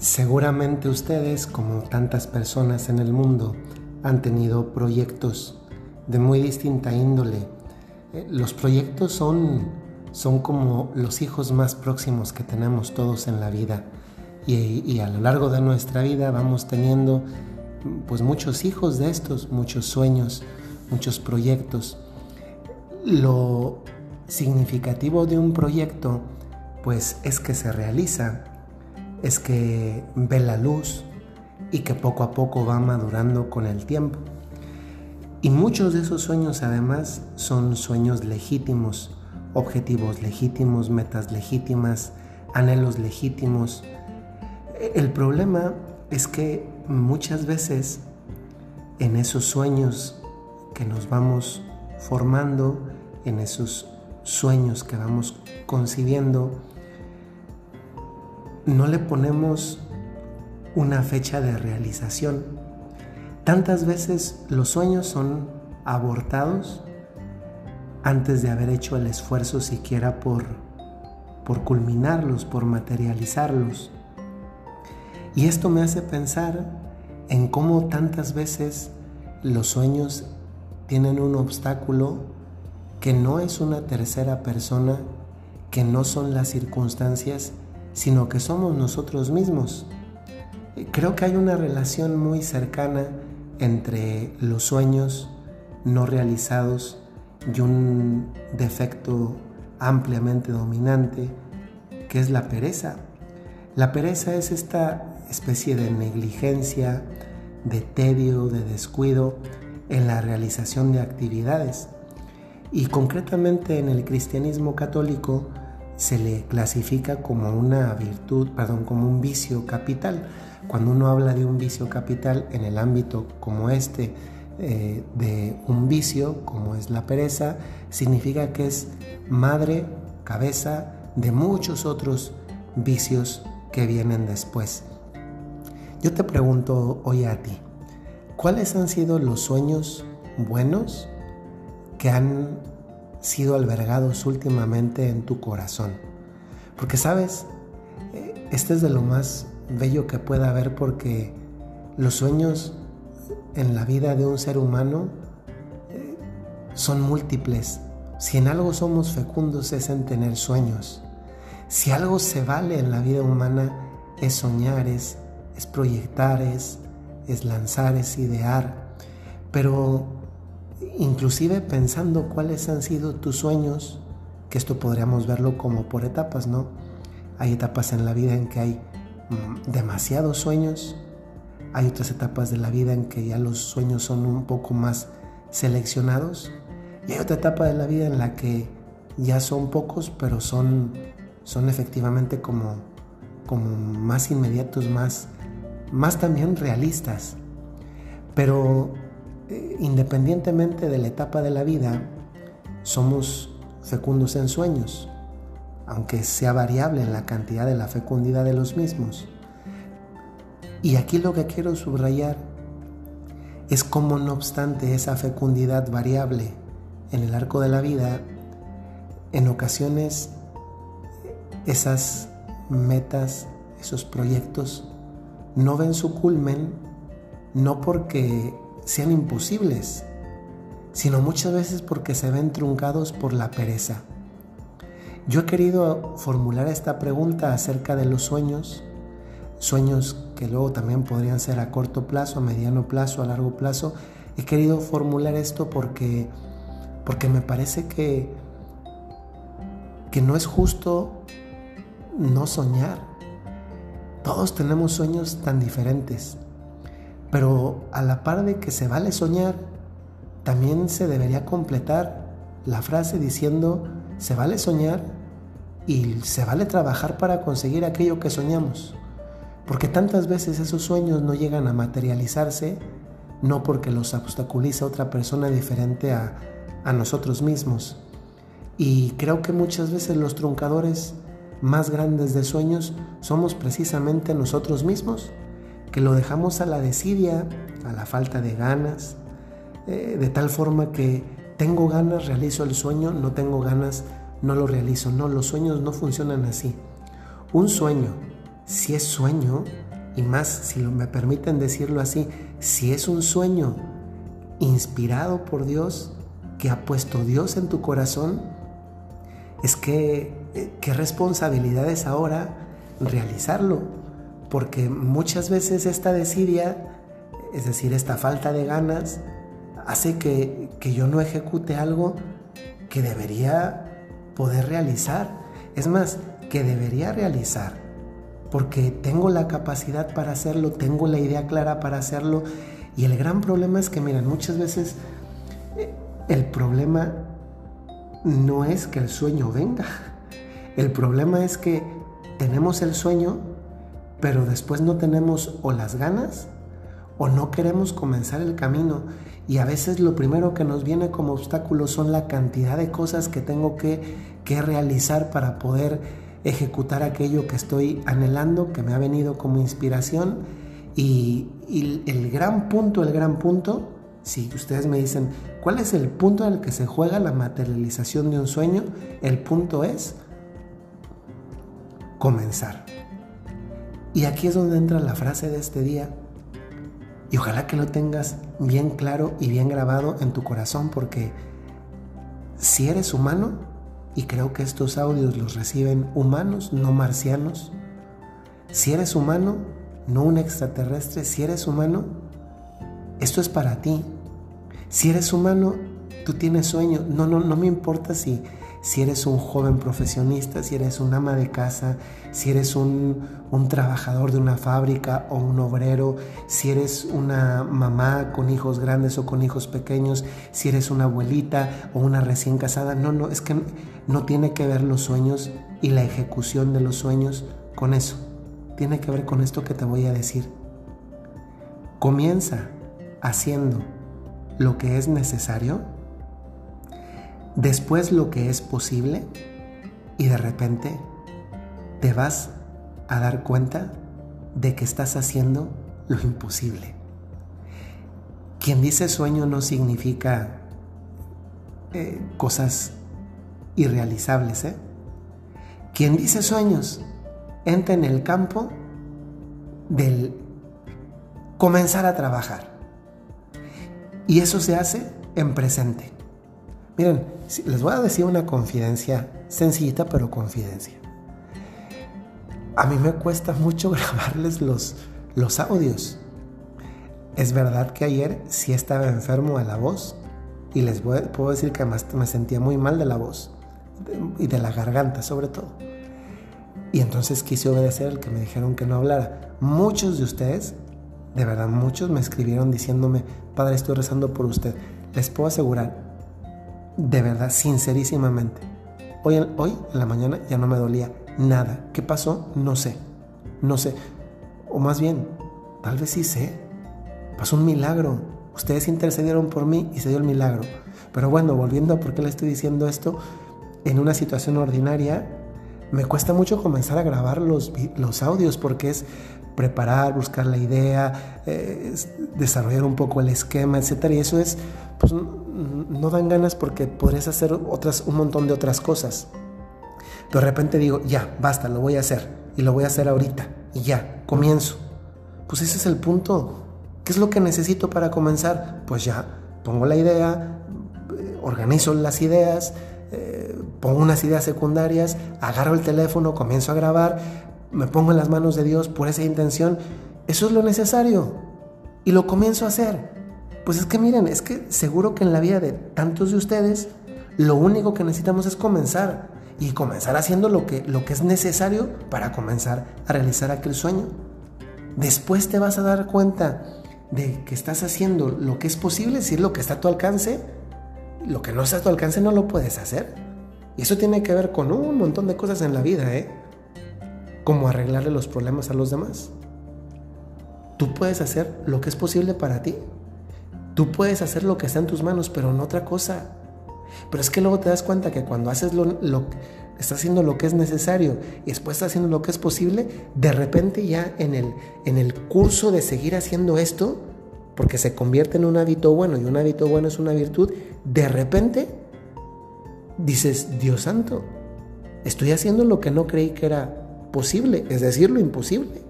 Seguramente ustedes, como tantas personas en el mundo, han tenido proyectos de muy distinta índole. Eh, los proyectos son, son como los hijos más próximos que tenemos todos en la vida. Y, y, a lo largo de nuestra vida vamos teniendo pues muchos hijos de estos, muchos sueños, muchos proyectos. Lo significativo de un proyecto pues es que se realiza es que ve la luz y que poco a poco va madurando con el tiempo. Y muchos de esos sueños además son sueños legítimos, objetivos legítimos, metas legítimas, anhelos legítimos. El problema es que muchas veces en esos sueños que nos vamos formando, en esos sueños que vamos concibiendo, no le ponemos una fecha de realización. Tantas veces los sueños son abortados antes de haber hecho el esfuerzo siquiera por, por culminarlos, por materializarlos. Y esto me hace pensar en cómo tantas veces los sueños tienen un obstáculo que no es una tercera persona, que no son las circunstancias, sino que somos nosotros mismos. Creo que hay una relación muy cercana entre los sueños no realizados y un defecto ampliamente dominante que es la pereza. La pereza es esta especie de negligencia, de tedio, de descuido en la realización de actividades. Y concretamente en el cristianismo católico se le clasifica como una virtud, perdón, como un vicio capital. Cuando uno habla de un vicio capital en el ámbito como este, eh, de un vicio como es la pereza, significa que es madre, cabeza de muchos otros vicios que vienen después. Yo te pregunto hoy a ti, ¿cuáles han sido los sueños buenos que han sido albergados últimamente en tu corazón. Porque sabes, eh, este es de lo más bello que pueda haber porque los sueños en la vida de un ser humano eh, son múltiples. Si en algo somos fecundos es en tener sueños. Si algo se vale en la vida humana es soñar, es, proyectar, es, es lanzar, es idear. Pero inclusive pensando cuáles han sido tus sueños, que esto podríamos verlo como por etapas, ¿no? Hay etapas en la vida en que hay mm, demasiados sueños, hay otras etapas de la vida en que ya los sueños son un poco más seleccionados y hay otra etapa de la vida en la que ya son pocos, pero son, son efectivamente como, como más inmediatos, más, más también realistas. Pero independientemente de la etapa de la vida, somos fecundos en sueños, aunque sea variable en la cantidad de la fecundidad de los mismos. Y aquí lo que quiero subrayar es cómo no obstante esa fecundidad variable en el arco de la vida, en ocasiones esas metas, esos proyectos, no ven su culmen, no porque sean imposibles, sino muchas veces porque se ven truncados por la pereza. Yo he querido formular esta pregunta acerca de los sueños, sueños que luego también podrían ser a corto plazo, a mediano plazo, a largo plazo. He querido formular esto porque, porque me parece que, que no es justo no soñar. Todos tenemos sueños tan diferentes. Pero a la par de que se vale soñar, también se debería completar la frase diciendo, se vale soñar y se vale trabajar para conseguir aquello que soñamos. Porque tantas veces esos sueños no llegan a materializarse, no porque los obstaculiza otra persona diferente a, a nosotros mismos. Y creo que muchas veces los truncadores más grandes de sueños somos precisamente nosotros mismos que lo dejamos a la desidia, a la falta de ganas, eh, de tal forma que tengo ganas, realizo el sueño, no tengo ganas, no lo realizo. No, los sueños no funcionan así. Un sueño, si es sueño, y más si me permiten decirlo así, si es un sueño inspirado por Dios, que ha puesto Dios en tu corazón, es que eh, qué responsabilidad es ahora realizarlo, porque muchas veces esta desidia, es decir, esta falta de ganas, hace que, que yo no ejecute algo que debería poder realizar. Es más, que debería realizar, porque tengo la capacidad para hacerlo, tengo la idea clara para hacerlo. Y el gran problema es que, miren, muchas veces eh, el problema no es que el sueño venga. El problema es que tenemos el sueño, pero después no tenemos o las ganas o no queremos comenzar el camino. Y a veces lo primero que nos viene como obstáculo son la cantidad de cosas que tengo que, que realizar para poder ejecutar aquello que estoy anhelando, que me ha venido como inspiración. Y, el gran punto, el gran punto, si ustedes me dicen, ¿cuál es el punto en el que se juega la materialización de un sueño? El punto es comenzar. Y aquí es donde entra la frase de este día, y ojalá que lo tengas bien claro y bien grabado en tu corazón porque si eres humano, y creo que estos audios los reciben humanos, no marcianos, si eres humano, no un extraterrestre, si eres humano, esto es para ti. Si eres humano, tú tienes sueños. No, no, no me importa si si eres un joven profesionista, si eres un ama de casa, si eres un, trabajador de una fábrica o un obrero, si eres una mamá con hijos grandes o con hijos pequeños, si eres una abuelita o una recién casada. No, no, es que no tiene que ver los sueños y la ejecución de los sueños con eso. Tiene que ver con esto que te voy a decir. Comienza haciendo lo que es necesario después lo que es posible y de repente te vas a dar cuenta de que estás haciendo lo imposible. Quien dice sueño no significa eh, cosas irrealizables. ¿eh? Quien dice sueños entra en el campo del comenzar a trabajar. Y eso se hace en presente. Miren, les voy a decir una confidencia, sencillita pero confidencia. A mí me cuesta mucho grabarles los, los audios. Es verdad que ayer sí estaba enfermo de la voz y les puedo decir que además me sentía muy mal de la voz y de la garganta sobre todo. Y entonces quise obedecer al que me dijeron que no hablara. Muchos de ustedes, de verdad muchos, me escribieron diciéndome, Padre, estoy rezando por usted. Les puedo asegurar, de verdad, sincerísimamente. Hoy, hoy en la mañana ya no me dolía nada. ¿Qué pasó? No sé. No sé. O más bien, tal vez sí sé. Pasó un milagro. Ustedes intercedieron por mí y se dio el milagro. Pero bueno, volviendo a por qué le estoy diciendo esto, en una situación ordinaria, me cuesta mucho comenzar a grabar los, los audios porque es preparar, buscar la idea, eh, desarrollar un poco el esquema, etc. Y eso es, pues no dan ganas porque podrías hacer otras, un montón de otras cosas. De repente digo, ya, basta, lo voy a hacer. Y lo voy a hacer ahorita. Y ya, comienzo. Pues ese es el punto. ¿Qué es lo que necesito para comenzar? Pues ya, pongo la idea, eh, organizo las ideas, eh, pongo unas ideas secundarias, agarro el teléfono, comienzo a grabar, me pongo en las manos de Dios por esa intención. Eso es lo necesario. Y lo comienzo a hacer. Pues es que miren, es que seguro que en la vida de tantos de ustedes, lo único que necesitamos es comenzar y comenzar haciendo lo que, lo que es necesario para comenzar a realizar aquel sueño. Después te vas a dar cuenta de que estás haciendo lo que es posible, decir lo que está a tu alcance. Lo que no está a tu alcance no lo puedes hacer. Y eso tiene que ver con un montón de cosas en la vida, ¿eh? Como arreglarle los problemas a los demás. Tú puedes hacer lo que es posible para ti. Tú puedes hacer lo que está en tus manos, pero no otra cosa. Pero es que luego te das cuenta que cuando haces lo, lo estás haciendo lo que es necesario y después estás haciendo lo que es posible, de repente ya en el, en el curso de seguir haciendo esto, porque se convierte en un hábito bueno y un hábito bueno es una virtud, de repente dices, Dios santo, estoy haciendo lo que no creí que era posible, es decir, lo imposible.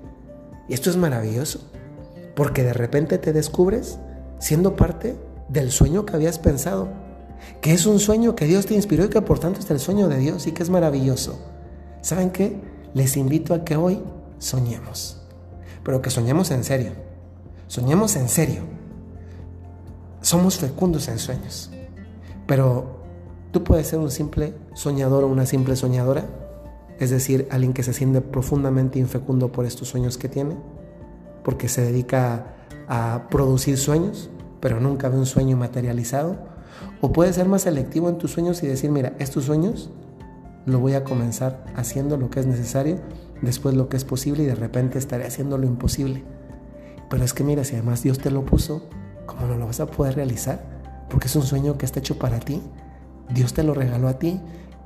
Y esto es maravilloso, porque de repente te descubres siendo parte del sueño que habías pensado, que es un sueño que Dios te inspiró y que por tanto es el sueño de Dios y que es maravilloso. ¿Saben qué? Les invito a que hoy soñemos, pero que soñemos en serio. Soñemos en serio. Somos fecundos en sueños, pero tú puedes ser un simple soñador o una simple soñadora, es decir, alguien que se siente profundamente infecundo por estos sueños que tiene, porque se dedica a producir sueños, pero nunca ve un sueño materializado. O puedes ser más selectivo en tus sueños y decir, mira, estos sueños lo voy a comenzar haciendo lo que es necesario, después lo que es posible y de repente estaré haciendo lo imposible. Pero es que mira, si además Dios te lo puso, ¿cómo no lo vas a poder realizar? Porque es un sueño que está hecho para ti. Dios te lo regaló a ti.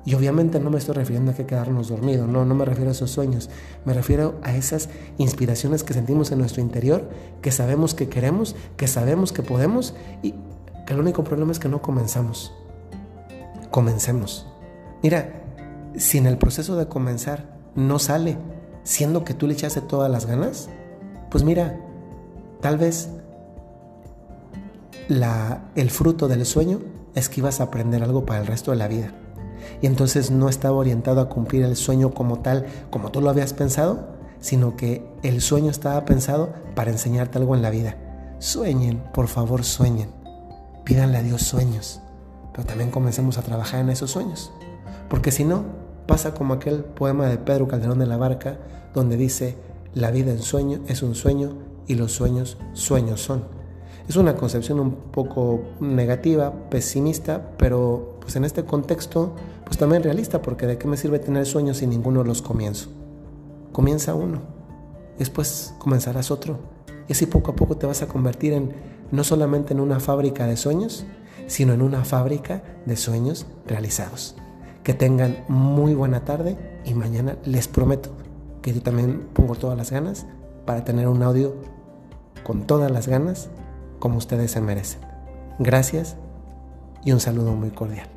Y obviamente no me estoy refiriendo a que quedarnos dormidos, no, no me refiero a esos sueños, me refiero a esas inspiraciones que sentimos en nuestro interior, que sabemos que queremos, que sabemos que podemos y que el único problema es que no comenzamos. Comencemos. Mira, si en el proceso de comenzar no sale, siendo que tú le echaste todas las ganas, pues mira, tal vez la, el fruto del sueño es que ibas a aprender algo para el resto de la vida. Y entonces no estaba orientado a cumplir el sueño como tal, como tú lo habías pensado, sino que el sueño estaba pensado para enseñarte algo en la vida. Sueñen, por favor, sueñen. Pídanle a Dios sueños, pero también comencemos a trabajar en esos sueños. Porque si no, Pasa como aquel poema de Pedro Calderón de la Barca, donde dice, la vida en sueño es un sueño y los sueños sueños son. Es una concepción un poco negativa, pesimista, pero pues en este contexto pues también realista, porque de qué me sirve tener sueños si ninguno los comienzo. Comienza uno, después comenzarás otro, y así poco a poco te vas a convertir en no solamente en una fábrica de sueños, sino en una fábrica de sueños realizados. Que tengan muy buena tarde y mañana les prometo que yo también pongo todas las ganas para tener un audio con todas las ganas como ustedes se merecen. Gracias y un saludo muy cordial.